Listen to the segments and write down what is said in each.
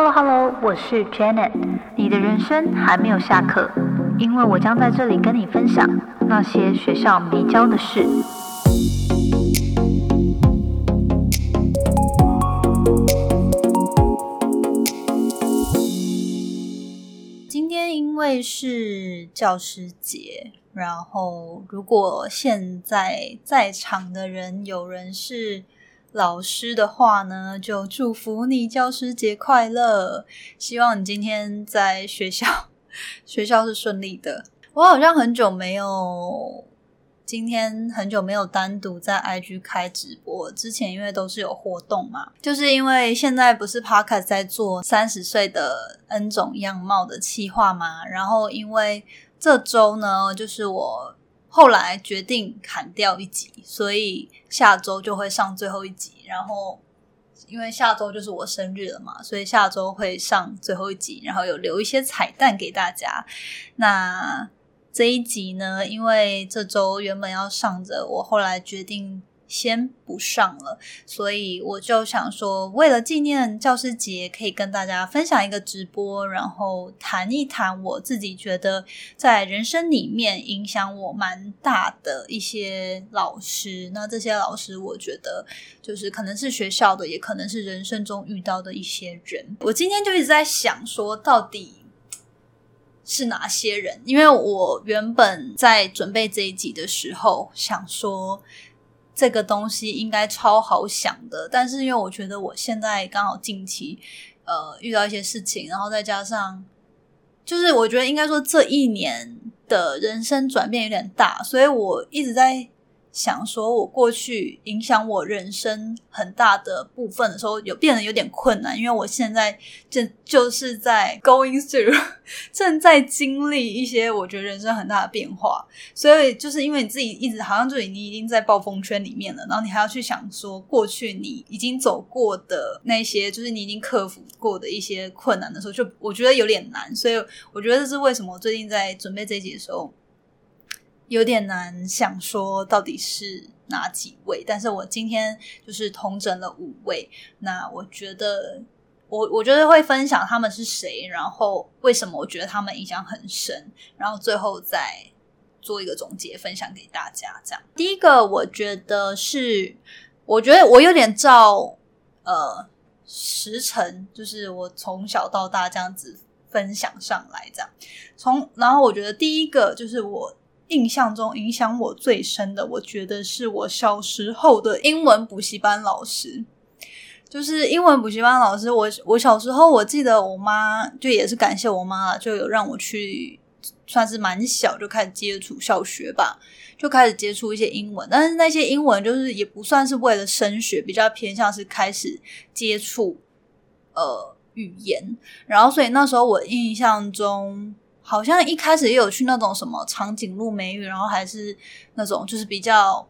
Hello Hello，我是 Janet。你的人生还没有下课，因为我将在这里跟你分享那些学校没教的事。今天因为是教师节，然后如果现在在场的人有人是。老师的话呢，就祝福你教师节快乐。希望你今天在学校 学校是顺利的。我好像很久没有，今天很久没有单独在 IG 开直播。之前因为都是有活动嘛，就是因为现在不是 Podcast 在做三十岁的 N 种样貌的企划嘛，然后因为这周呢，就是我。后来决定砍掉一集，所以下周就会上最后一集。然后，因为下周就是我生日了嘛，所以下周会上最后一集，然后有留一些彩蛋给大家。那这一集呢，因为这周原本要上着，我后来决定。先不上了，所以我就想说，为了纪念教师节，可以跟大家分享一个直播，然后谈一谈我自己觉得在人生里面影响我蛮大的一些老师。那这些老师，我觉得就是可能是学校的，也可能是人生中遇到的一些人。我今天就一直在想，说到底是哪些人？因为我原本在准备这一集的时候，想说。这个东西应该超好想的，但是因为我觉得我现在刚好近期呃遇到一些事情，然后再加上就是我觉得应该说这一年的人生转变有点大，所以我一直在。想说，我过去影响我人生很大的部分的时候，有变得有点困难，因为我现在正就是在 going through，正在经历一些我觉得人生很大的变化，所以就是因为你自己一直好像就你已经在暴风圈里面了，然后你还要去想说过去你已经走过的那些，就是你已经克服过的一些困难的时候，就我觉得有点难，所以我觉得这是为什么我最近在准备这一集的时候。有点难想说到底是哪几位，但是我今天就是同整了五位。那我觉得，我我觉得会分享他们是谁，然后为什么我觉得他们影响很深，然后最后再做一个总结，分享给大家。这样，第一个我觉得是，我觉得我有点照呃时辰，就是我从小到大这样子分享上来，这样从然后我觉得第一个就是我。印象中影响我最深的，我觉得是我小时候的英文补习班老师，就是英文补习班老师。我我小时候，我记得我妈就也是感谢我妈就有让我去，算是蛮小就开始接触小学吧，就开始接触一些英文。但是那些英文就是也不算是为了升学，比较偏向是开始接触呃语言。然后，所以那时候我印象中。好像一开始也有去那种什么长颈鹿美语，然后还是那种就是比较，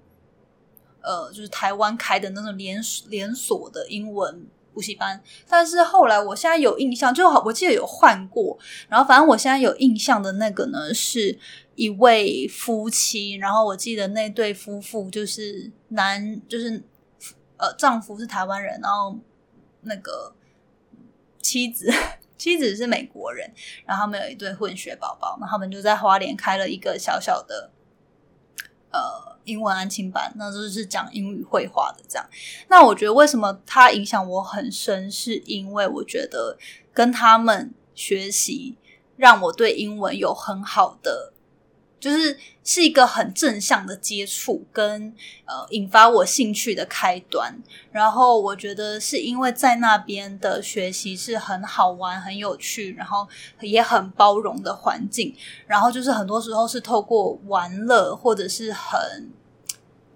呃，就是台湾开的那种连连锁的英文补习班。但是后来我现在有印象，就好我记得有换过。然后反正我现在有印象的那个呢，是一位夫妻。然后我记得那对夫妇就是男，就是呃丈夫是台湾人，然后那个妻子。妻子是美国人，然后他们有一对混血宝宝，那他们就在花莲开了一个小小的呃英文安亲班，那就是讲英语绘画的这样。那我觉得为什么他影响我很深，是因为我觉得跟他们学习，让我对英文有很好的。就是是一个很正向的接触，跟呃引发我兴趣的开端。然后我觉得是因为在那边的学习是很好玩、很有趣，然后也很包容的环境。然后就是很多时候是透过玩乐，或者是很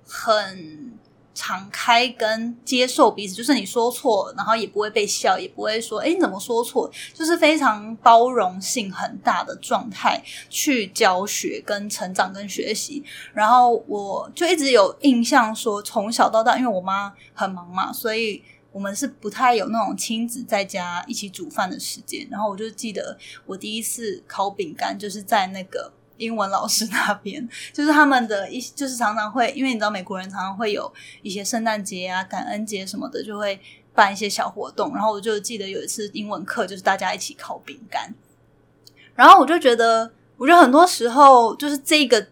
很。敞开跟接受彼此，就是你说错，然后也不会被笑，也不会说哎你怎么说错，就是非常包容性很大的状态去教学、跟成长、跟学习。然后我就一直有印象，说从小到大，因为我妈很忙嘛，所以我们是不太有那种亲子在家一起煮饭的时间。然后我就记得我第一次烤饼干，就是在那个。英文老师那边，就是他们的一，就是常常会，因为你知道美国人常常会有一些圣诞节啊、感恩节什么的，就会办一些小活动，然后我就记得有一次英文课，就是大家一起烤饼干，然后我就觉得，我觉得很多时候就是这个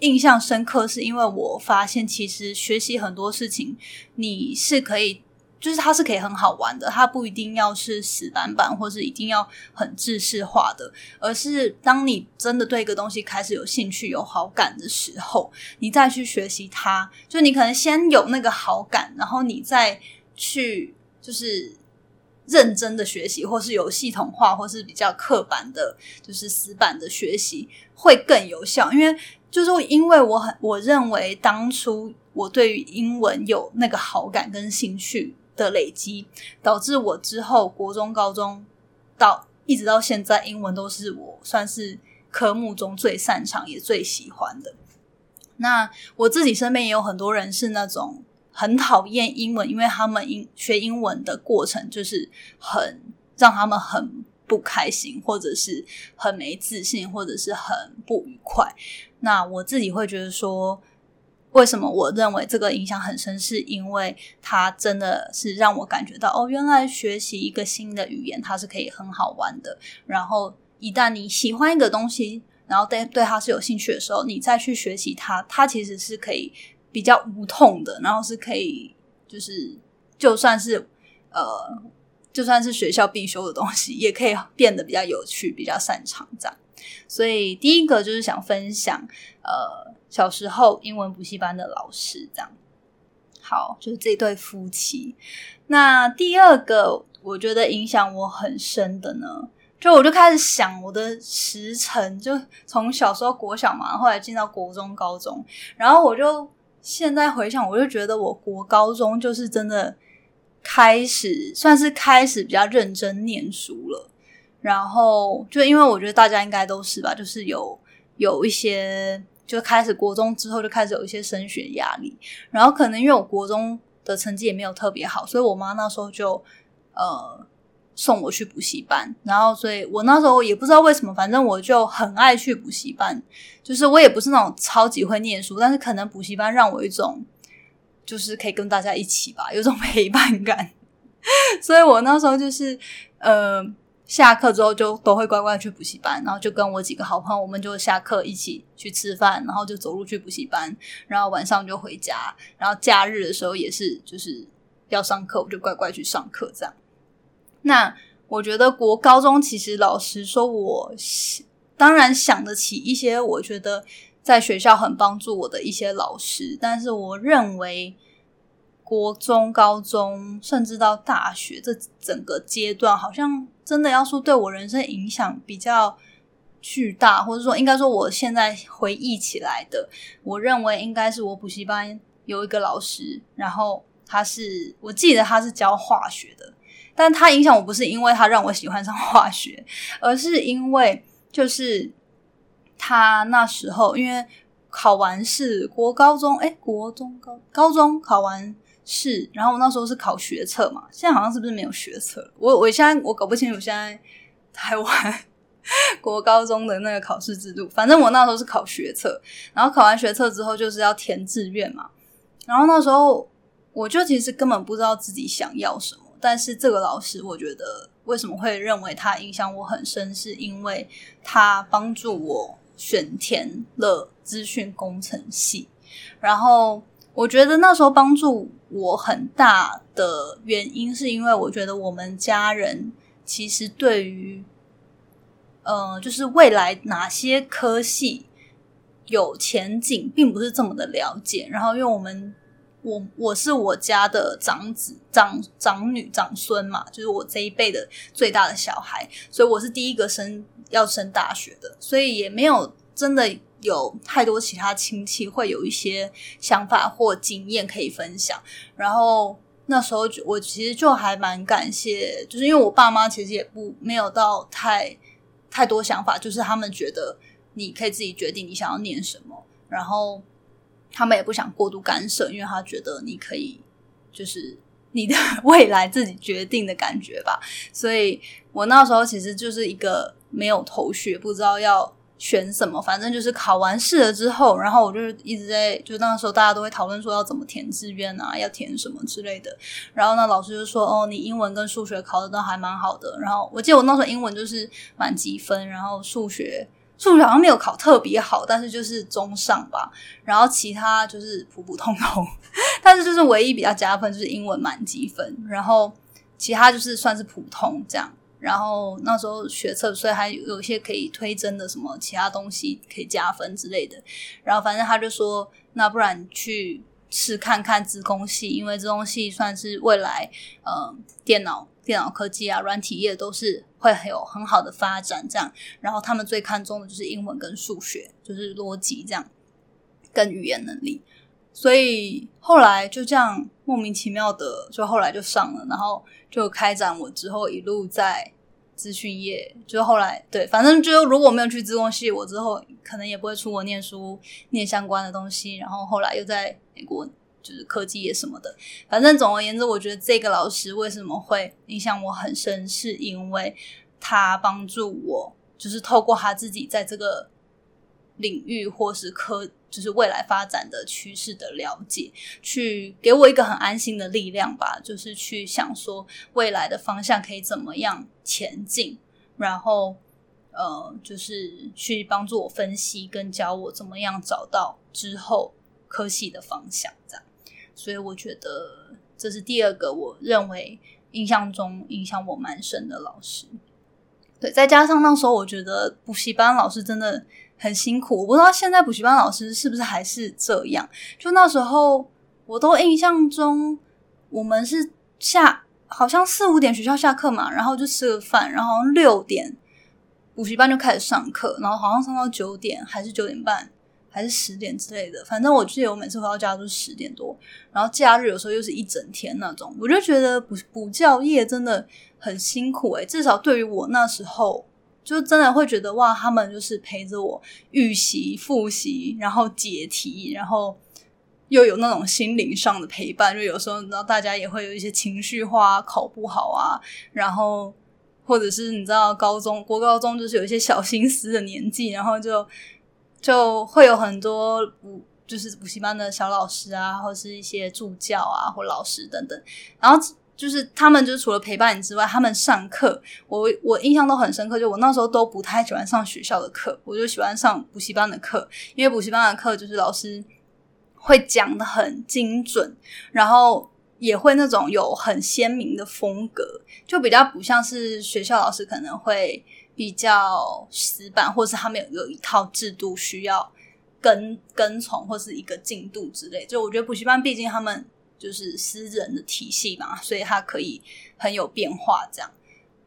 印象深刻，是因为我发现其实学习很多事情，你是可以。就是它是可以很好玩的，它不一定要是死板板，或是一定要很制式化的，而是当你真的对一个东西开始有兴趣、有好感的时候，你再去学习它。就你可能先有那个好感，然后你再去就是认真的学习，或是有系统化，或是比较刻板的，就是死板的学习会更有效。因为就是因为我很我认为当初我对于英文有那个好感跟兴趣。的累积导致我之后国中、高中到一直到现在，英文都是我算是科目中最擅长也最喜欢的。那我自己身边也有很多人是那种很讨厌英文，因为他们英学英文的过程就是很让他们很不开心，或者是很没自信，或者是很不愉快。那我自己会觉得说。为什么我认为这个影响很深？是因为它真的是让我感觉到，哦，原来学习一个新的语言，它是可以很好玩的。然后一旦你喜欢一个东西，然后对对它是有兴趣的时候，你再去学习它，它其实是可以比较无痛的，然后是可以就是就算是呃就算是学校必修的东西，也可以变得比较有趣，比较擅长这样。所以第一个就是想分享，呃。小时候英文补习班的老师，这样好，就是这对夫妻。那第二个，我觉得影响我很深的呢，就我就开始想我的时辰，就从小时候国小嘛，后来进到国中、高中，然后我就现在回想，我就觉得我国高中就是真的开始算是开始比较认真念书了。然后就因为我觉得大家应该都是吧，就是有有一些。就开始国中之后就开始有一些升学压力，然后可能因为我国中的成绩也没有特别好，所以我妈那时候就呃送我去补习班，然后所以我那时候也不知道为什么，反正我就很爱去补习班，就是我也不是那种超级会念书，但是可能补习班让我一种就是可以跟大家一起吧，有种 陪伴感，所以我那时候就是呃。下课之后就都会乖乖去补习班，然后就跟我几个好朋友，我们就下课一起去吃饭，然后就走路去补习班，然后晚上就回家。然后假日的时候也是，就是要上课，我就乖乖去上课。这样。那我觉得国高中其实老实说，我当然想得起一些我觉得在学校很帮助我的一些老师，但是我认为。国中、高中，甚至到大学，这整个阶段，好像真的要说对我人生影响比较巨大，或者说应该说我现在回忆起来的，我认为应该是我补习班有一个老师，然后他是我记得他是教化学的，但他影响我不是因为他让我喜欢上化学，而是因为就是他那时候因为考完试，国高中哎，国中高高中考完。是，然后我那时候是考学测嘛，现在好像是不是没有学测？我我现在我搞不清楚现在台湾 国高中的那个考试制度。反正我那时候是考学测，然后考完学测之后就是要填志愿嘛。然后那时候我就其实根本不知道自己想要什么，但是这个老师我觉得为什么会认为他影响我很深，是因为他帮助我选填了资讯工程系，然后。我觉得那时候帮助我很大的原因，是因为我觉得我们家人其实对于，呃，就是未来哪些科系有前景，并不是这么的了解。然后，因为我们我我是我家的长子、长长女、长孙嘛，就是我这一辈的最大的小孩，所以我是第一个升要升大学的，所以也没有真的。有太多其他亲戚会有一些想法或经验可以分享，然后那时候我其实就还蛮感谢，就是因为我爸妈其实也不没有到太太多想法，就是他们觉得你可以自己决定你想要念什么，然后他们也不想过度干涉，因为他觉得你可以就是你的未来自己决定的感觉吧。所以我那时候其实就是一个没有头绪，不知道要。选什么，反正就是考完试了之后，然后我就一直在，就那个时候大家都会讨论说要怎么填志愿啊，要填什么之类的。然后那，老师就说：“哦，你英文跟数学考的都还蛮好的。”然后我记得我那时候英文就是满积分，然后数学数学好像没有考特别好，但是就是中上吧。然后其他就是普普通通，但是就是唯一比较加分就是英文满积分，然后其他就是算是普通这样。然后那时候学测，所以还有一些可以推甄的什么其他东西可以加分之类的。然后反正他就说，那不然去试看看资工系，因为资工系算是未来呃电脑电脑科技啊、软体业都是会有很好的发展。这样，然后他们最看重的就是英文跟数学，就是逻辑这样跟语言能力。所以后来就这样莫名其妙的，就后来就上了，然后就开展我之后一路在。资讯业，就后来对，反正就如果没有去资工系，我之后可能也不会出国念书，念相关的东西。然后后来又在美国，就是科技业什么的。反正总而言之，我觉得这个老师为什么会影响我很深，是因为他帮助我，就是透过他自己在这个领域或是科。就是未来发展的趋势的了解，去给我一个很安心的力量吧。就是去想说未来的方向可以怎么样前进，然后呃，就是去帮助我分析跟教我怎么样找到之后科系的方向。这样，所以我觉得这是第二个我认为印象中影响我蛮深的老师。对，再加上那时候我觉得补习班老师真的。很辛苦，我不知道现在补习班老师是不是还是这样。就那时候，我都印象中，我们是下好像四五点学校下课嘛，然后就吃个饭，然后六点补习班就开始上课，然后好像上到九点还是九点半还是十点之类的。反正我记得我每次回到家都是十点多，然后假日有时候又是一整天那种。我就觉得补补教业真的很辛苦诶，至少对于我那时候。就真的会觉得哇，他们就是陪着我预习、复习，然后解题，然后又有那种心灵上的陪伴。就有时候，你知道，大家也会有一些情绪化，考不好啊，然后或者是你知道，高中、国高中就是有一些小心思的年纪，然后就就会有很多补，就是补习班的小老师啊，或是一些助教啊，或老师等等，然后。就是他们，就是除了陪伴你之外，他们上课，我我印象都很深刻。就我那时候都不太喜欢上学校的课，我就喜欢上补习班的课，因为补习班的课就是老师会讲的很精准，然后也会那种有很鲜明的风格，就比较不像是学校老师可能会比较死板，或是他们有有一套制度需要跟跟从，或是一个进度之类。就我觉得补习班毕竟他们。就是私人的体系嘛，所以它可以很有变化这样。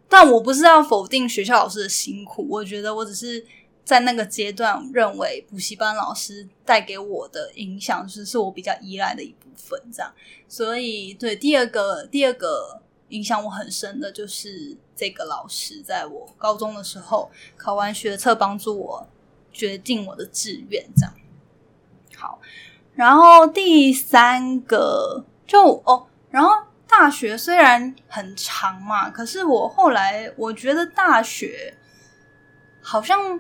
但我不是要否定学校老师的辛苦，我觉得我只是在那个阶段认为补习班老师带给我的影响，就是是我比较依赖的一部分这样。所以，对第二个第二个影响我很深的就是这个老师，在我高中的时候考完学测，帮助我决定我的志愿这样。好。然后第三个就哦，然后大学虽然很长嘛，可是我后来我觉得大学好像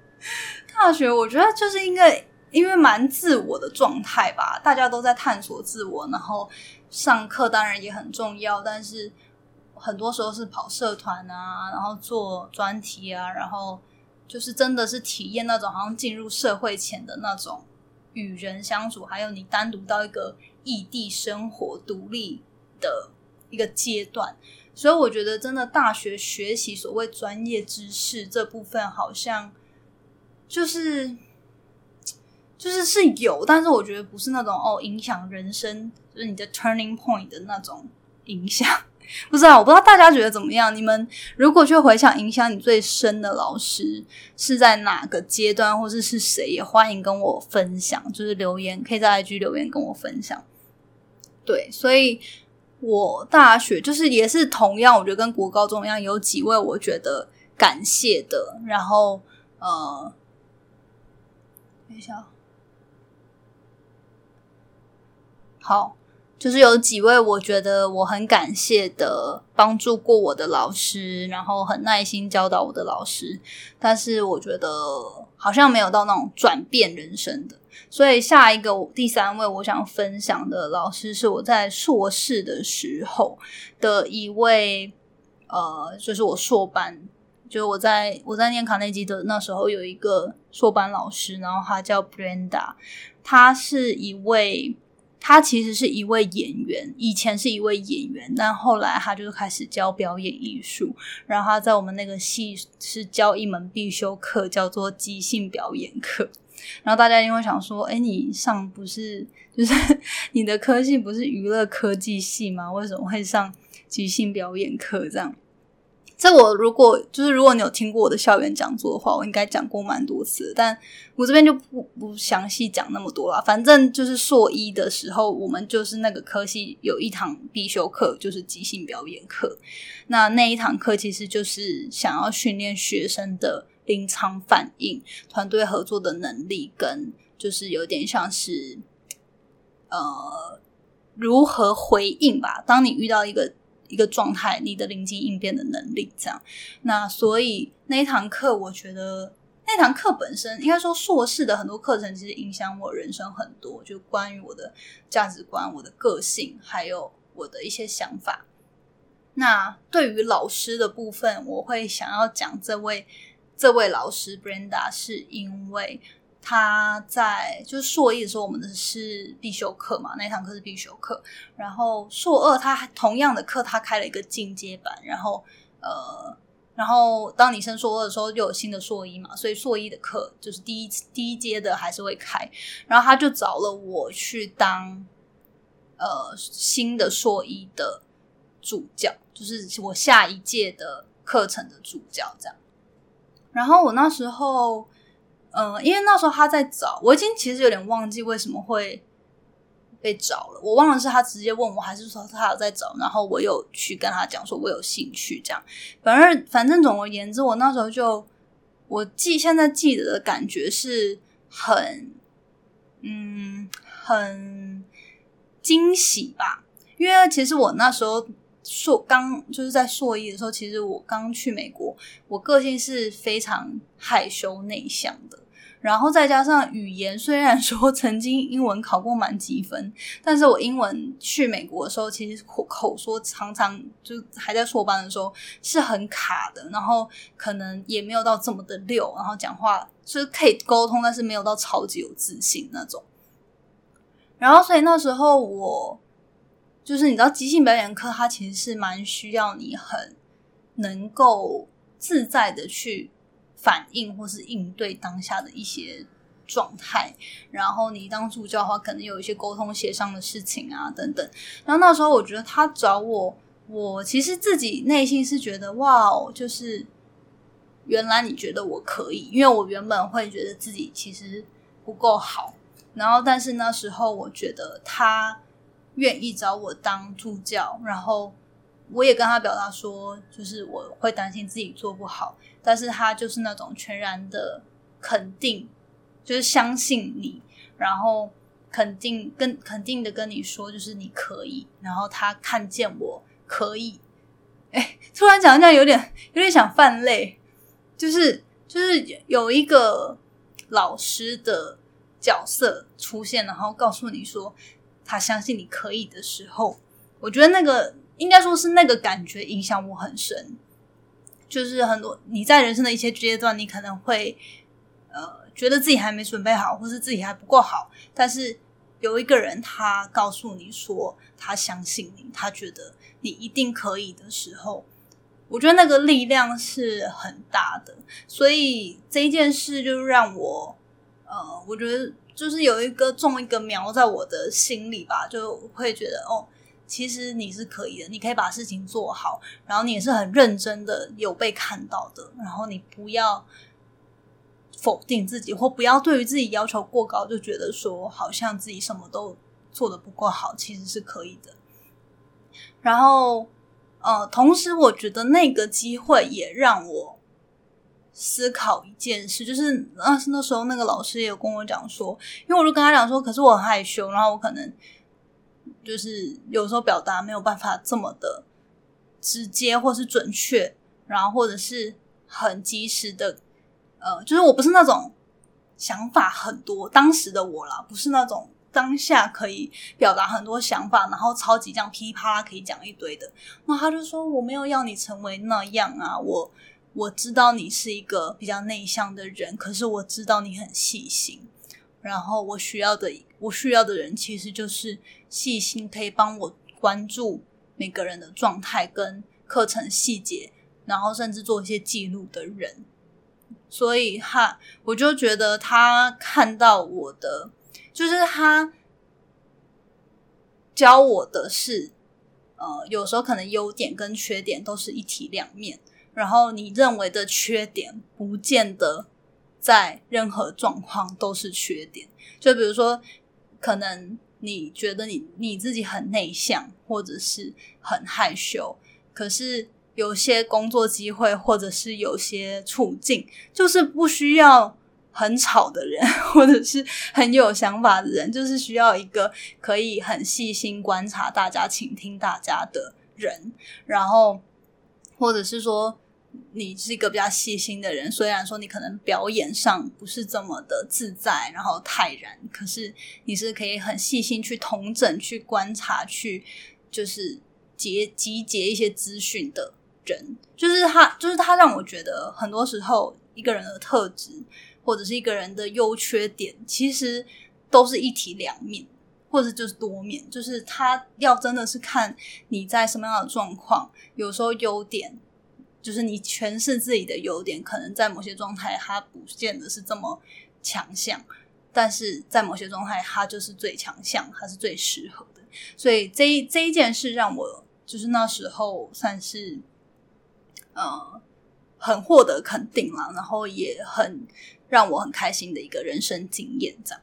大学，我觉得就是应该因为蛮自我的状态吧，大家都在探索自我，然后上课当然也很重要，但是很多时候是跑社团啊，然后做专题啊，然后就是真的是体验那种好像进入社会前的那种。与人相处，还有你单独到一个异地生活、独立的一个阶段，所以我觉得真的大学学习所谓专业知识这部分，好像就是就是是有，但是我觉得不是那种哦影响人生，就是你的 turning point 的那种影响。不知道，我不知道大家觉得怎么样。你们如果去回想影响你最深的老师是在哪个阶段，或者是谁，也欢迎跟我分享，就是留言可以在 IG 留言跟我分享。对，所以我大学就是也是同样，我觉得跟国高中一样，有几位我觉得感谢的。然后呃，等一下，好。就是有几位我觉得我很感谢的帮助过我的老师，然后很耐心教导我的老师，但是我觉得好像没有到那种转变人生的。所以下一个第三位我想分享的老师是我在硕士的时候的一位，呃，就是我硕班，就是我在我在念卡内基的那时候有一个硕班老师，然后他叫 Brenda，他是一位，他其实是一位演员，以前是一位演员，但后来他就开始教表演艺术，然后他在我们那个系是教一门必修课，叫做即兴表演课。然后大家因为想说，哎，你上不是就是 你的科系不是娱乐科技系吗？为什么会上即兴表演课？这样，这我如果就是如果你有听过我的校园讲座的话，我应该讲过蛮多次，但我这边就不不详细讲那么多了。反正就是硕一的时候，我们就是那个科系有一堂必修课，就是即兴表演课。那那一堂课其实就是想要训练学生的。临场反应、团队合作的能力，跟就是有点像是呃如何回应吧。当你遇到一个一个状态，你的临机应变的能力，这样。那所以那一堂课，我觉得那堂课本身，应该说硕士的很多课程，其实影响我人生很多，就关于我的价值观、我的个性，还有我的一些想法。那对于老师的部分，我会想要讲这位。这位老师 Brenda 是因为他在就是硕一的时候，我们的是必修课嘛，那堂课是必修课。然后硕二他同样的课，他开了一个进阶版。然后呃，然后当你升硕二的时候，又有新的硕一嘛，所以硕一的课就是第一第一阶的还是会开。然后他就找了我去当呃新的硕一的助教，就是我下一届的课程的助教，这样。然后我那时候，嗯，因为那时候他在找，我已经其实有点忘记为什么会被找了。我忘了是他直接问我，还是说他有在找，然后我有去跟他讲说我有兴趣这样。反正反正总而言之，我那时候就我记现在记得的感觉是很，嗯，很惊喜吧。因为其实我那时候。硕刚就是在硕一的时候，其实我刚去美国，我个性是非常害羞内向的。然后再加上语言，虽然说 曾经英文考过满级分，但是我英文去美国的时候，其实口口说常常就还在硕班的时候是很卡的，然后可能也没有到这么的溜，然后讲话就是可以沟通，但是没有到超级有自信那种。然后所以那时候我。就是你知道，即兴表演课它其实是蛮需要你很能够自在的去反应或是应对当下的一些状态。然后你当助教的话，可能有一些沟通协商的事情啊等等。然后那时候我觉得他找我，我其实自己内心是觉得哇，就是原来你觉得我可以，因为我原本会觉得自己其实不够好。然后但是那时候我觉得他。愿意找我当助教，然后我也跟他表达说，就是我会担心自己做不好，但是他就是那种全然的肯定，就是相信你，然后肯定跟肯定的跟你说，就是你可以，然后他看见我可以，哎，突然讲这样有点有点想泛泪，就是就是有一个老师的角色出现，然后告诉你说。他相信你可以的时候，我觉得那个应该说是那个感觉影响我很深。就是很多你在人生的一些阶段，你可能会呃觉得自己还没准备好，或是自己还不够好。但是有一个人他告诉你说他相信你，他觉得你一定可以的时候，我觉得那个力量是很大的。所以这一件事就让我呃，我觉得。就是有一个种一个苗在我的心里吧，就会觉得哦，其实你是可以的，你可以把事情做好，然后你也是很认真的，有被看到的，然后你不要否定自己，或不要对于自己要求过高，就觉得说好像自己什么都做的不够好，其实是可以的。然后呃，同时我觉得那个机会也让我。思考一件事，就是那是那时候那个老师也有跟我讲说，因为我就跟他讲说，可是我很害羞，然后我可能就是有时候表达没有办法这么的直接或是准确，然后或者是很及时的，呃，就是我不是那种想法很多，当时的我啦，不是那种当下可以表达很多想法，然后超级这样噼里啪啦可以讲一堆的。那他就说我没有要你成为那样啊，我我知道你是一个比较内向的人，可是我知道你很细心。然后我需要的，我需要的人其实就是细心，可以帮我关注每个人的状态跟课程细节，然后甚至做一些记录的人。所以他，我就觉得他看到我的，就是他教我的是，呃，有时候可能优点跟缺点都是一体两面，然后你认为的缺点，不见得。在任何状况都是缺点，就比如说，可能你觉得你你自己很内向，或者是很害羞，可是有些工作机会，或者是有些处境，就是不需要很吵的人，或者是很有想法的人，就是需要一个可以很细心观察大家、倾听大家的人，然后，或者是说。你是一个比较细心的人，虽然说你可能表演上不是这么的自在，然后泰然，可是你是可以很细心去统整、去观察、去就是结集结一些资讯的人，就是他，就是他让我觉得很多时候一个人的特质或者是一个人的优缺点，其实都是一体两面，或者就是多面，就是他要真的是看你在什么样的状况，有时候优点。就是你诠释自己的优点，可能在某些状态它不见得是这么强项，但是在某些状态它就是最强项，它是最适合的。所以这一这一件事让我就是那时候算是呃很获得肯定了，然后也很让我很开心的一个人生经验。这样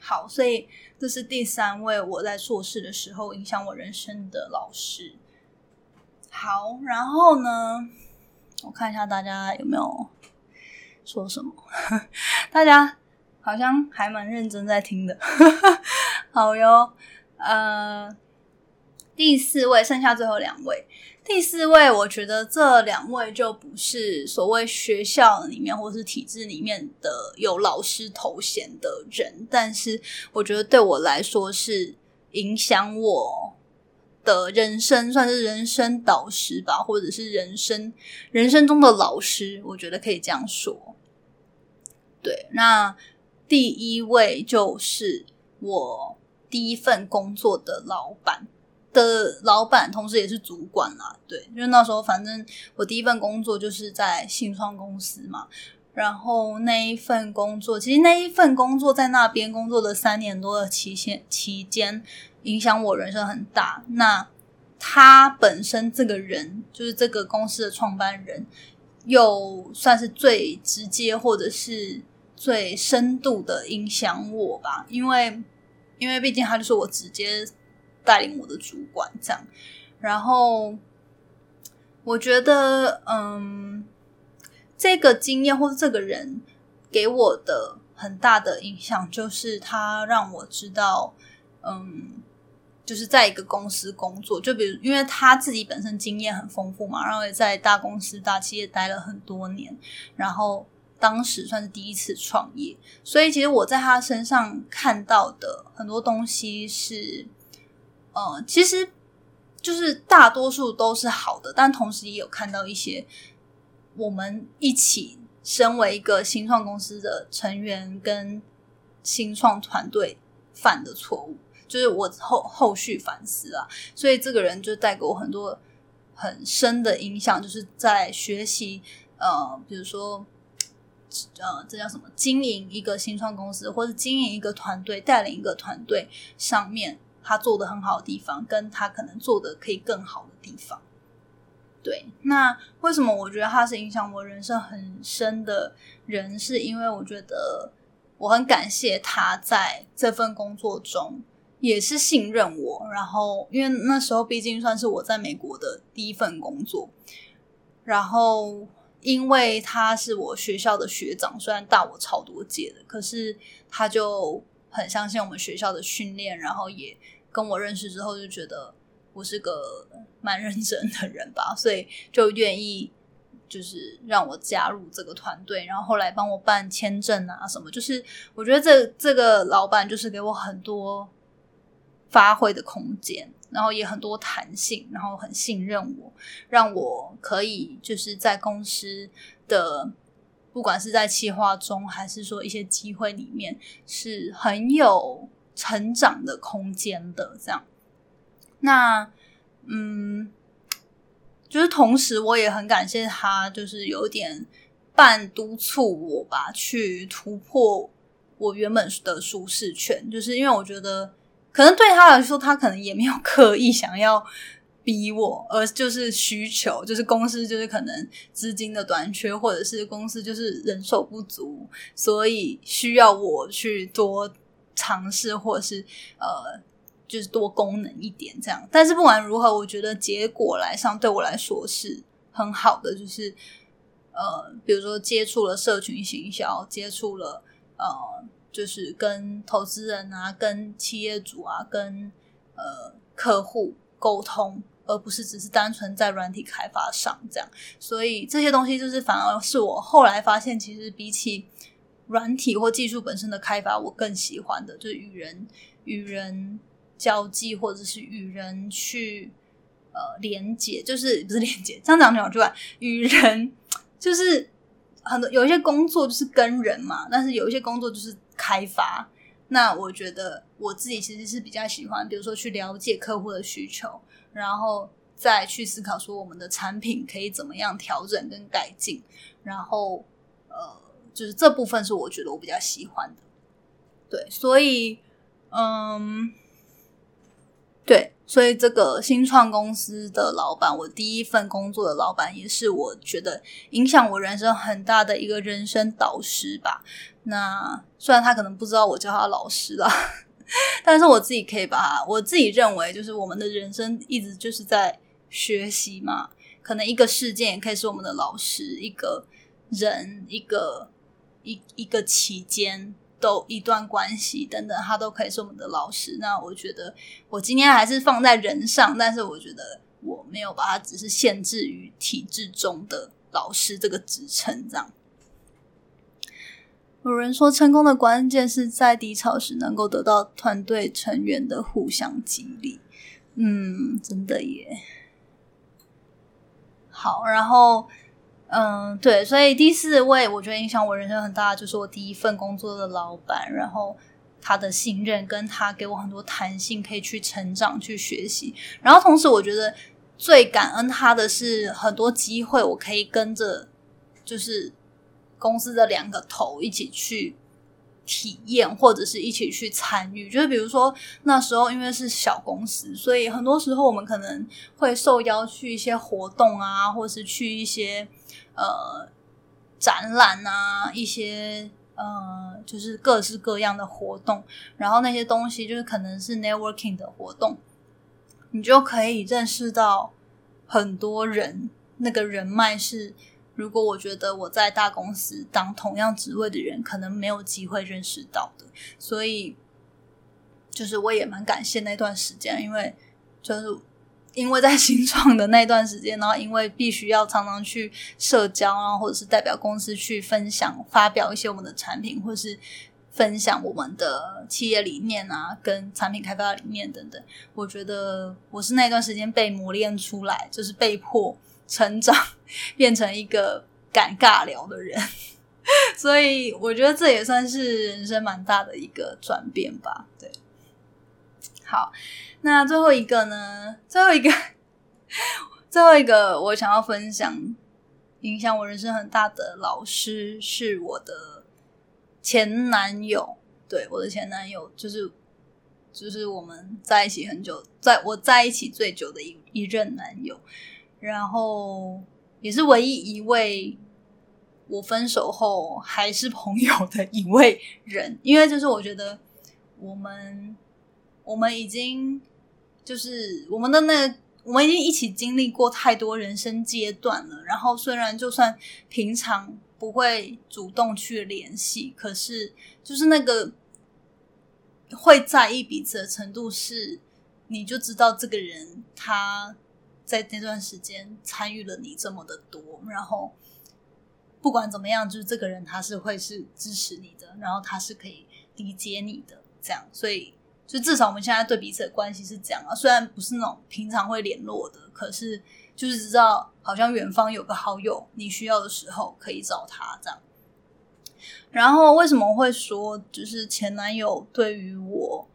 好，所以这是第三位我在硕士的时候影响我人生的老师。好，然后呢？我看一下大家有没有说什么。大家好像还蛮认真在听的。好哟，呃，第四位，剩下最后两位。第四位，我觉得这两位就不是所谓学校里面或是体制里面的有老师头衔的人，但是我觉得对我来说是影响我。的人生算是人生导师吧，或者是人生人生中的老师，我觉得可以这样说。对，那第一位就是我第一份工作的老板的老板，同时也是主管啦。对，因为那时候反正我第一份工作就是在信创公司嘛，然后那一份工作，其实那一份工作在那边工作了三年多的期限期间。影响我人生很大。那他本身这个人，就是这个公司的创办人，又算是最直接或者是最深度的影响我吧。因为，因为毕竟他就是我直接带领我的主管这样。然后，我觉得，嗯，这个经验或者这个人给我的很大的影响，就是他让我知道，嗯。就是在一个公司工作，就比如，因为他自己本身经验很丰富嘛，然后也在大公司、大企业待了很多年，然后当时算是第一次创业，所以其实我在他身上看到的很多东西是，呃，其实就是大多数都是好的，但同时也有看到一些我们一起身为一个新创公司的成员跟新创团队犯的错误。就是我后后续反思啊，所以这个人就带给我很多很深的影响，就是在学习呃，比如说呃，这叫什么？经营一个新创公司，或者经营一个团队，带领一个团队上面他做的很好的地方，跟他可能做的可以更好的地方。对，那为什么我觉得他是影响我人生很深的人？是因为我觉得我很感谢他在这份工作中。也是信任我，然后因为那时候毕竟算是我在美国的第一份工作，然后因为他是我学校的学长，虽然大我超多届的，可是他就很相信我们学校的训练，然后也跟我认识之后就觉得我是个蛮认真的人吧，所以就愿意就是让我加入这个团队，然后后来帮我办签证啊什么，就是我觉得这这个老板就是给我很多发挥的空间，然后也很多弹性，然后很信任我，让我可以就是在公司的。不管是在企划中，还是说一些机会里面，是很有成长的空间的。这样，那嗯，就是同时我也很感谢他，就是有点半督促我吧，去突破我原本的舒适圈。就是因为我觉得，可能对他来说，他可能也没有刻意想要。逼我，而就是需求，就是公司就是可能资金的短缺，或者是公司就是人手不足，所以需要我去多尝试，或者是呃，就是多功能一点这样。但是不管如何，我觉得结果来上对我来说是很好的，就是呃，比如说接触了社群行销，接触了呃，就是跟投资人啊，跟企业主啊，跟呃客户沟通。而不是只是单纯在软体开发上这样，所以这些东西就是反而是我后来发现，其实比起软体或技术本身的开发，我更喜欢的就是与人与人交际，或者是与人去呃连接，就是不是连接，这样讲讲出来，与人就是很多有一些工作就是跟人嘛，但是有一些工作就是开发。那我觉得我自己其实是比较喜欢，比如说去了解客户的需求。然后再去思考说我们的产品可以怎么样调整跟改进，然后呃，就是这部分是我觉得我比较喜欢的，对，所以嗯，对，所以这个新创公司的老板，我第一份工作的老板，也是我觉得影响我人生很大的一个人生导师吧。那虽然他可能不知道我叫他老师啦。但是我自己可以把我自己认为，就是我们的人生一直就是在学习嘛。可能一个事件也可以是我们的老师，一个人，一个一一个期间，都一段关系等等，他都可以是我们的老师。那我觉得我今天还是放在人上，但是我觉得我没有把它只是限制于体制中的老师这个职称这样。有人说，成功的关键是在低潮时能够得到团队成员的互相激励。嗯，真的耶。好，然后，嗯，对，所以第四位，我觉得影响我人生很大，就是我第一份工作的老板，然后他的信任，跟他给我很多弹性，可以去成长、去学习。然后，同时，我觉得最感恩他的是很多机会，我可以跟着，就是。公司的两个头一起去体验，或者是一起去参与。就是比如说那时候，因为是小公司，所以很多时候我们可能会受邀去一些活动啊，或是去一些呃展览啊，一些呃就是各式各样的活动。然后那些东西就是可能是 networking 的活动，你就可以认识到很多人，那个人脉是。如果我觉得我在大公司当同样职位的人，可能没有机会认识到的，所以就是我也蛮感谢那段时间，因为就是因为在新创的那段时间，然后因为必须要常常去社交啊，或者是代表公司去分享、发表一些我们的产品，或是分享我们的企业理念啊，跟产品开发理念等等。我觉得我是那段时间被磨练出来，就是被迫。成长 变成一个敢尬聊的人，所以我觉得这也算是人生蛮大的一个转变吧。对，好，那最后一个呢？最后一个，最后一个，我想要分享影响我人生很大的老师是我的前男友。对，我的前男友就是就是我们在一起很久，在我在一起最久的一一任男友。然后也是唯一一位我分手后还是朋友的一位人，因为就是我觉得我们我们已经就是我们的那我们已经一起经历过太多人生阶段了。然后虽然就算平常不会主动去联系，可是就是那个会在意彼此的程度是你就知道这个人他在那段时间参与了你这么的多，然后不管怎么样，就是这个人他是会是支持你的，然后他是可以理解你的，这样，所以就至少我们现在对彼此的关系是这样啊。虽然不是那种平常会联络的，可是就是知道好像远方有个好友，你需要的时候可以找他这样。然后为什么会说就是前男友对于我？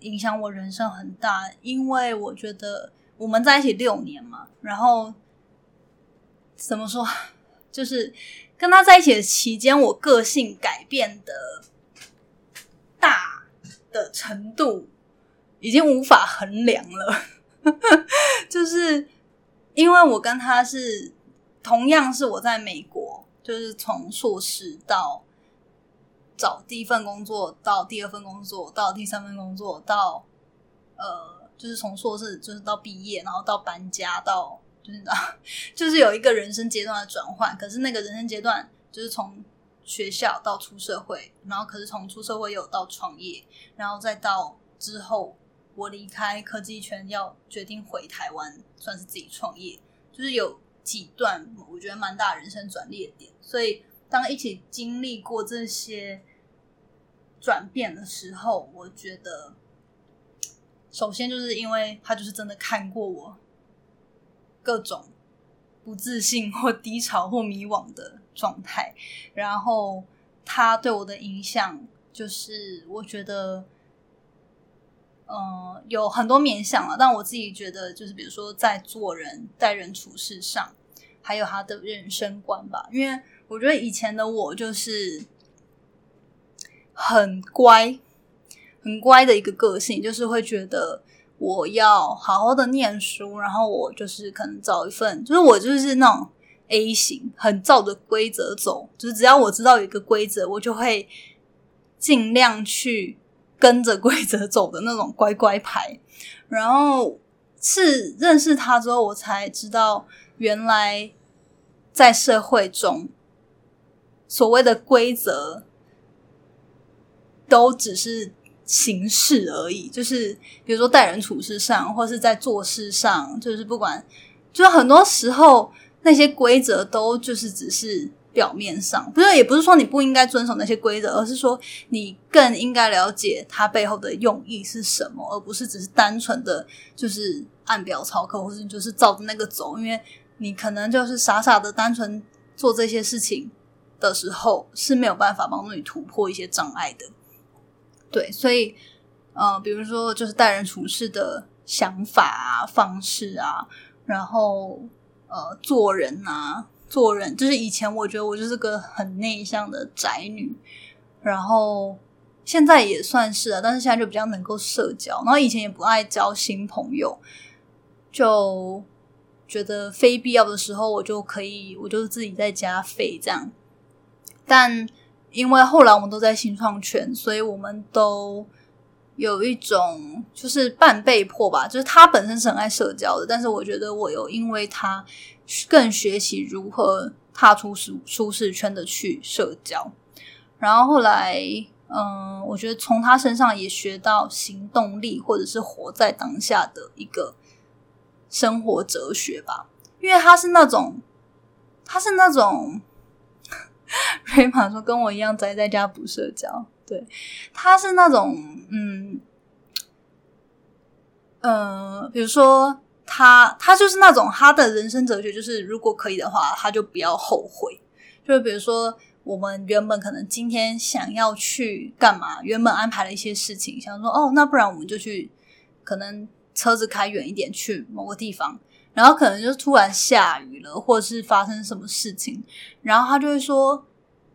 影响我人生很大，因为我觉得我们在一起六年嘛，然后怎么说，就是跟他在一起的期间，我个性改变的大的程度已经无法衡量了。就是因为我跟他是同样是我在美国，就是从硕士到。找第一份工作到第二份工作到第三份工作到呃，就是从硕士就是到毕业，然后到搬家到就是 就是有一个人生阶段的转换。可是那个人生阶段就是从学校到出社会，然后可是从出社会又到创业，然后再到之后我离开科技圈要决定回台湾，算是自己创业，就是有几段我觉得蛮大人生转捩点。所以当一起经历过这些。转变的时候，我觉得首先就是因为他就是真的看过我各种不自信或低潮或迷惘的状态，然后他对我的影响就是我觉得，嗯，有很多面向啊。但我自己觉得，就是比如说在做人待人处事上，还有他的人生观吧。因为我觉得以前的我就是。很乖，很乖的一个个性，就是会觉得我要好好的念书，然后我就是可能找一份，就是我就是那种 A 型，很照着规则走，就是只要我知道有一个规则，我就会尽量去跟着规则走的那种乖乖牌。然后是认识他之后，我才知道原来在社会中所谓的规则。都只是形式而已，就是比如说待人处事上，或是在做事上，就是不管，就是很多时候那些规则都就是只是表面上，不是也不是说你不应该遵守那些规则，而是说你更应该了解它背后的用意是什么，而不是只是单纯的就是按表操课，或是就是照着那个走，因为你可能就是傻傻的单纯做这些事情的时候是没有办法帮助你突破一些障碍的。对，所以，呃，比如说，就是待人处事的想法啊、方式啊，然后，呃，做人啊，做人，就是以前我觉得我就是个很内向的宅女，然后现在也算是啊，但是现在就比较能够社交，然后以前也不爱交新朋友，就觉得非必要的时候，我就可以，我就自己在家废这样，但。因为后来我们都在新创圈，所以我们都有一种就是半被迫吧。就是他本身是很爱社交的，但是我觉得我有因为他更学习如何踏出舒舒适圈的去社交。然后后来，嗯，我觉得从他身上也学到行动力或者是活在当下的一个生活哲学吧。因为他是那种，他是那种。瑞玛说：“跟我一样宅在家不社交。”对，他是那种，嗯，呃，比如说他，他就是那种他的人生哲学就是，如果可以的话，他就不要后悔。就比如说，我们原本可能今天想要去干嘛，原本安排了一些事情，想说哦，那不然我们就去，可能车子开远一点去某个地方。然后可能就突然下雨了，或者是发生什么事情，然后他就会说：“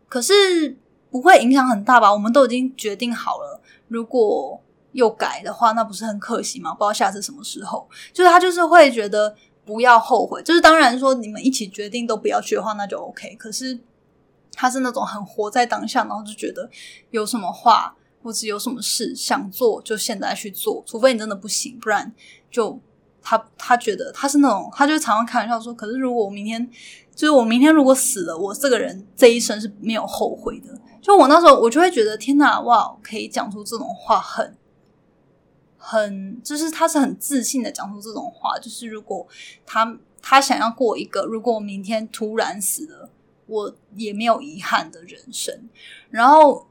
可是不会影响很大吧？我们都已经决定好了，如果又改的话，那不是很可惜吗？不知道下次什么时候。”就是他就是会觉得不要后悔。就是当然说你们一起决定都不要去的话，那就 OK。可是他是那种很活在当下，然后就觉得有什么话或者有什么事想做，就现在去做，除非你真的不行，不然就。他他觉得他是那种，他就常常开玩笑说：“可是如果我明天，就是我明天如果死了，我这个人这一生是没有后悔的。”就我那时候，我就会觉得天哪，哇，可以讲出这种话，很很就是他是很自信的讲出这种话，就是如果他他想要过一个如果我明天突然死了，我也没有遗憾的人生，然后。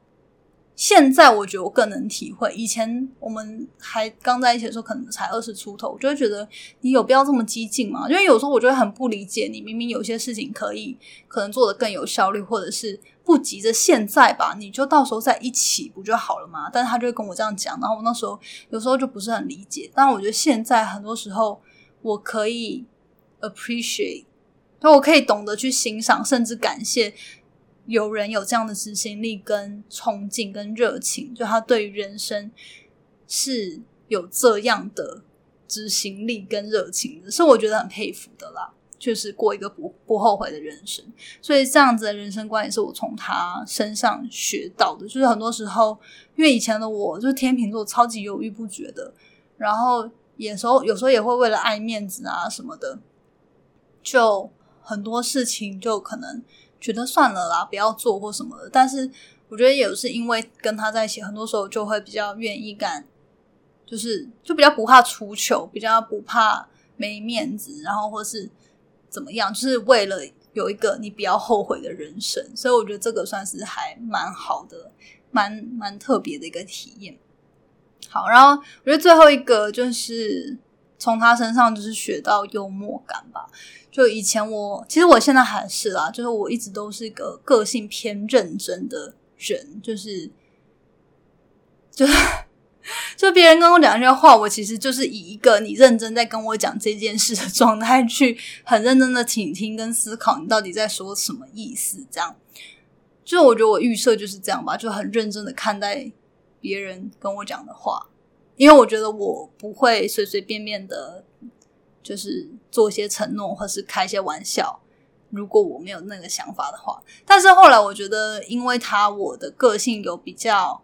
现在我觉得我更能体会，以前我们还刚在一起的时候，可能才二十出头，我就会觉得你有必要这么激进吗？因为有时候我就会很不理解，你明明有些事情可以可能做得更有效率，或者是不急着现在吧，你就到时候在一起不就好了吗？但是他就会跟我这样讲，然后我那时候有时候就不是很理解。但我觉得现在很多时候我可以 appreciate，那我可以懂得去欣赏，甚至感谢。有人有这样的执行力、跟冲劲、跟热情，就他对于人生是有这样的执行力跟热情的，是我觉得很佩服的啦。就是过一个不不后悔的人生，所以这样子的人生观也是我从他身上学到的。就是很多时候，因为以前的我就是天秤座，超级犹豫不决的，然后有时候有时候也会为了爱面子啊什么的，就很多事情就可能。觉得算了啦，不要做或什么的。但是我觉得也是因为跟他在一起，很多时候就会比较愿意干，就是就比较不怕出糗，比较不怕没面子，然后或是怎么样，就是为了有一个你比较后悔的人生。所以我觉得这个算是还蛮好的，蛮蛮特别的一个体验。好，然后我觉得最后一个就是从他身上就是学到幽默感吧。就以前我，其实我现在还是啦，就是我一直都是一个个性偏认真的人，就是，就就别人跟我讲一些话，我其实就是以一个你认真在跟我讲这件事的状态去很认真的倾听跟思考你到底在说什么意思，这样，就我觉得我预设就是这样吧，就很认真的看待别人跟我讲的话，因为我觉得我不会随随便便的。就是做一些承诺，或是开一些玩笑。如果我没有那个想法的话，但是后来我觉得，因为他我的个性有比较，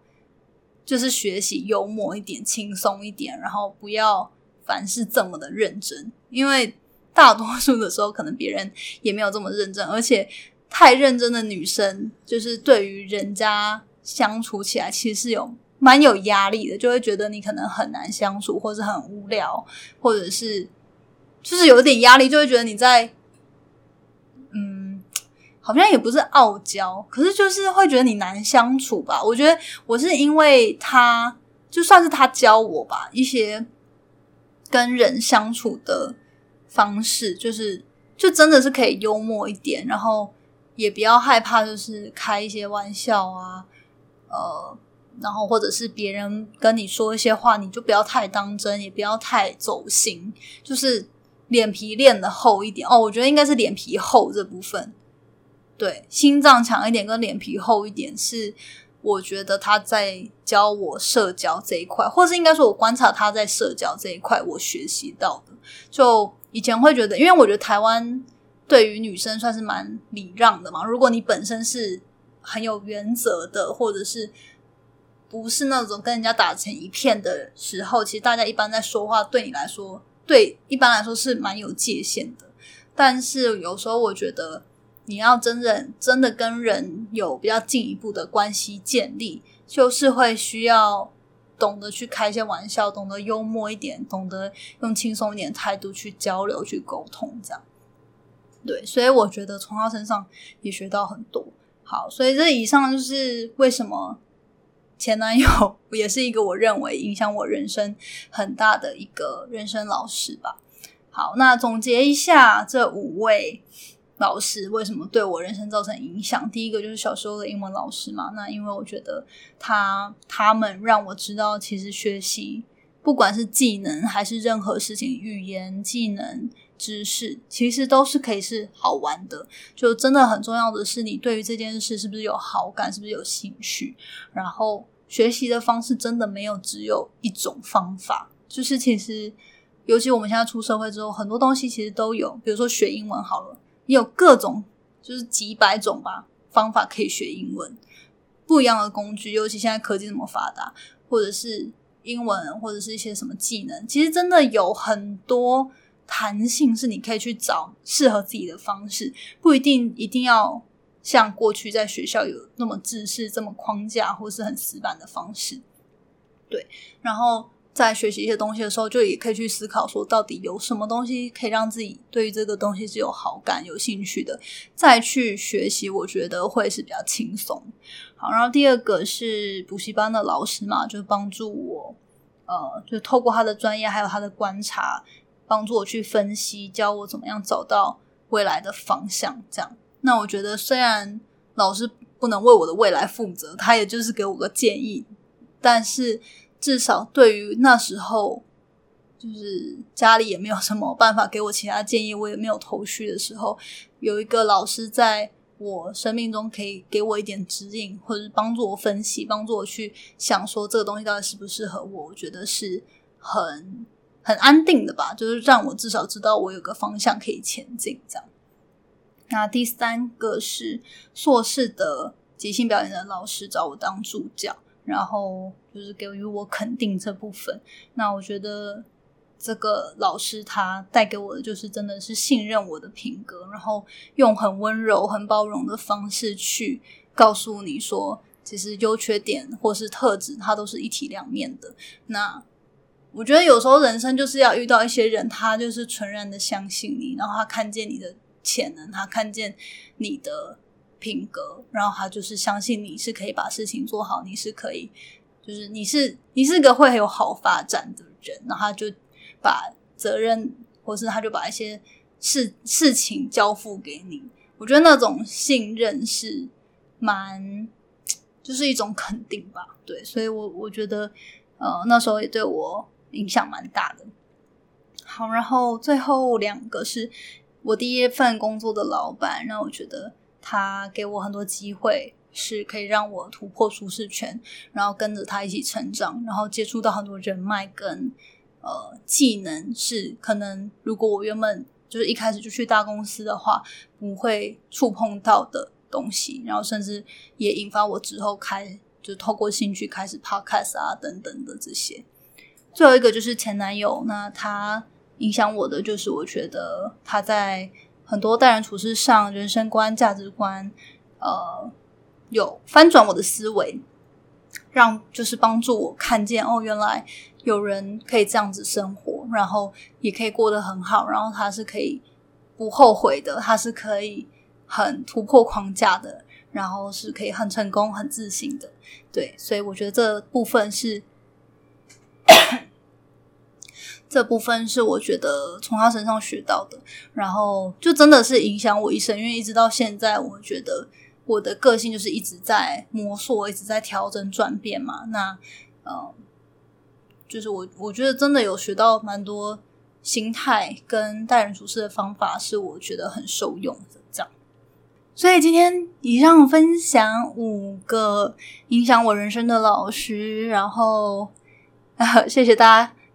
就是学习幽默一点、轻松一点，然后不要凡事这么的认真。因为大多数的时候，可能别人也没有这么认真，而且太认真的女生，就是对于人家相处起来，其实是有蛮有压力的，就会觉得你可能很难相处，或是很无聊，或者是。就是有点压力，就会觉得你在，嗯，好像也不是傲娇，可是就是会觉得你难相处吧。我觉得我是因为他，就算是他教我吧，一些跟人相处的方式，就是就真的是可以幽默一点，然后也不要害怕，就是开一些玩笑啊，呃，然后或者是别人跟你说一些话，你就不要太当真，也不要太走心，就是。脸皮练的厚一点哦，我觉得应该是脸皮厚这部分，对，心脏强一点跟脸皮厚一点是我觉得他在教我社交这一块，或是应该说我观察他在社交这一块我学习到的。就以前会觉得，因为我觉得台湾对于女生算是蛮礼让的嘛，如果你本身是很有原则的，或者是不是那种跟人家打成一片的时候，其实大家一般在说话对你来说。对，一般来说是蛮有界限的，但是有时候我觉得你要真正真的跟人有比较进一步的关系建立，就是会需要懂得去开一些玩笑，懂得幽默一点，懂得用轻松一点态度去交流、去沟通，这样。对，所以我觉得从他身上也学到很多。好，所以这以上就是为什么。前男友也是一个我认为影响我人生很大的一个人生老师吧。好，那总结一下这五位老师为什么对我人生造成影响。第一个就是小时候的英文老师嘛，那因为我觉得他他们让我知道，其实学习不管是技能还是任何事情，语言技能。知识其实都是可以是好玩的，就真的很重要的是你对于这件事是不是有好感，是不是有兴趣。然后学习的方式真的没有只有一种方法，就是其实尤其我们现在出社会之后，很多东西其实都有。比如说学英文好了，你有各种就是几百种吧方法可以学英文，不一样的工具。尤其现在科技这么发达，或者是英文，或者是一些什么技能，其实真的有很多。弹性是你可以去找适合自己的方式，不一定一定要像过去在学校有那么知识这么框架或是很死板的方式。对，然后在学习一些东西的时候，就也可以去思考说，到底有什么东西可以让自己对于这个东西是有好感、有兴趣的，再去学习，我觉得会是比较轻松。好，然后第二个是补习班的老师嘛，就帮助我，呃，就透过他的专业还有他的观察，帮助我去分析，教我怎么样找到未来的方向。这样，那我觉得虽然老师不能为我的未来负责，他也就是给我个建议，但是。至少对于那时候，就是家里也没有什么办法给我其他建议，我也没有头绪的时候，有一个老师在我生命中可以给我一点指引，或者是帮助我分析，帮助我去想说这个东西到底适不适合我，我觉得是很很安定的吧，就是让我至少知道我有个方向可以前进这样。那第三个是硕士的即兴表演的老师找我当助教。然后就是给予我肯定这部分，那我觉得这个老师他带给我的就是真的是信任我的品格，然后用很温柔、很包容的方式去告诉你说，其实优缺点或是特质，它都是一体两面的。那我觉得有时候人生就是要遇到一些人，他就是纯然的相信你，然后他看见你的潜能，他看见你的。品格，然后他就是相信你是可以把事情做好，你是可以，就是你是你是个会有好发展的人，然后他就把责任，或是他就把一些事事情交付给你。我觉得那种信任是蛮，就是一种肯定吧。对，所以我我觉得，呃，那时候也对我影响蛮大的。好，然后最后两个是我第一份工作的老板，让我觉得。他给我很多机会，是可以让我突破舒适圈，然后跟着他一起成长，然后接触到很多人脉跟呃技能，是可能如果我原本就是一开始就去大公司的话，不会触碰到的东西，然后甚至也引发我之后开就透过兴趣开始 podcast 啊等等的这些。最后一个就是前男友，那他影响我的就是我觉得他在。很多待人处事上、人生观、价值观，呃，有翻转我的思维，让就是帮助我看见哦，原来有人可以这样子生活，然后也可以过得很好，然后他是可以不后悔的，他是可以很突破框架的，然后是可以很成功、很自信的。对，所以我觉得这部分是。这部分是我觉得从他身上学到的，然后就真的是影响我一生，因为一直到现在，我觉得我的个性就是一直在摸索，一直在调整转变嘛。那呃，就是我我觉得真的有学到蛮多心态跟待人处事的方法，是我觉得很受用的。这样，所以今天以上分享五个影响我人生的老师，然后 谢谢大家。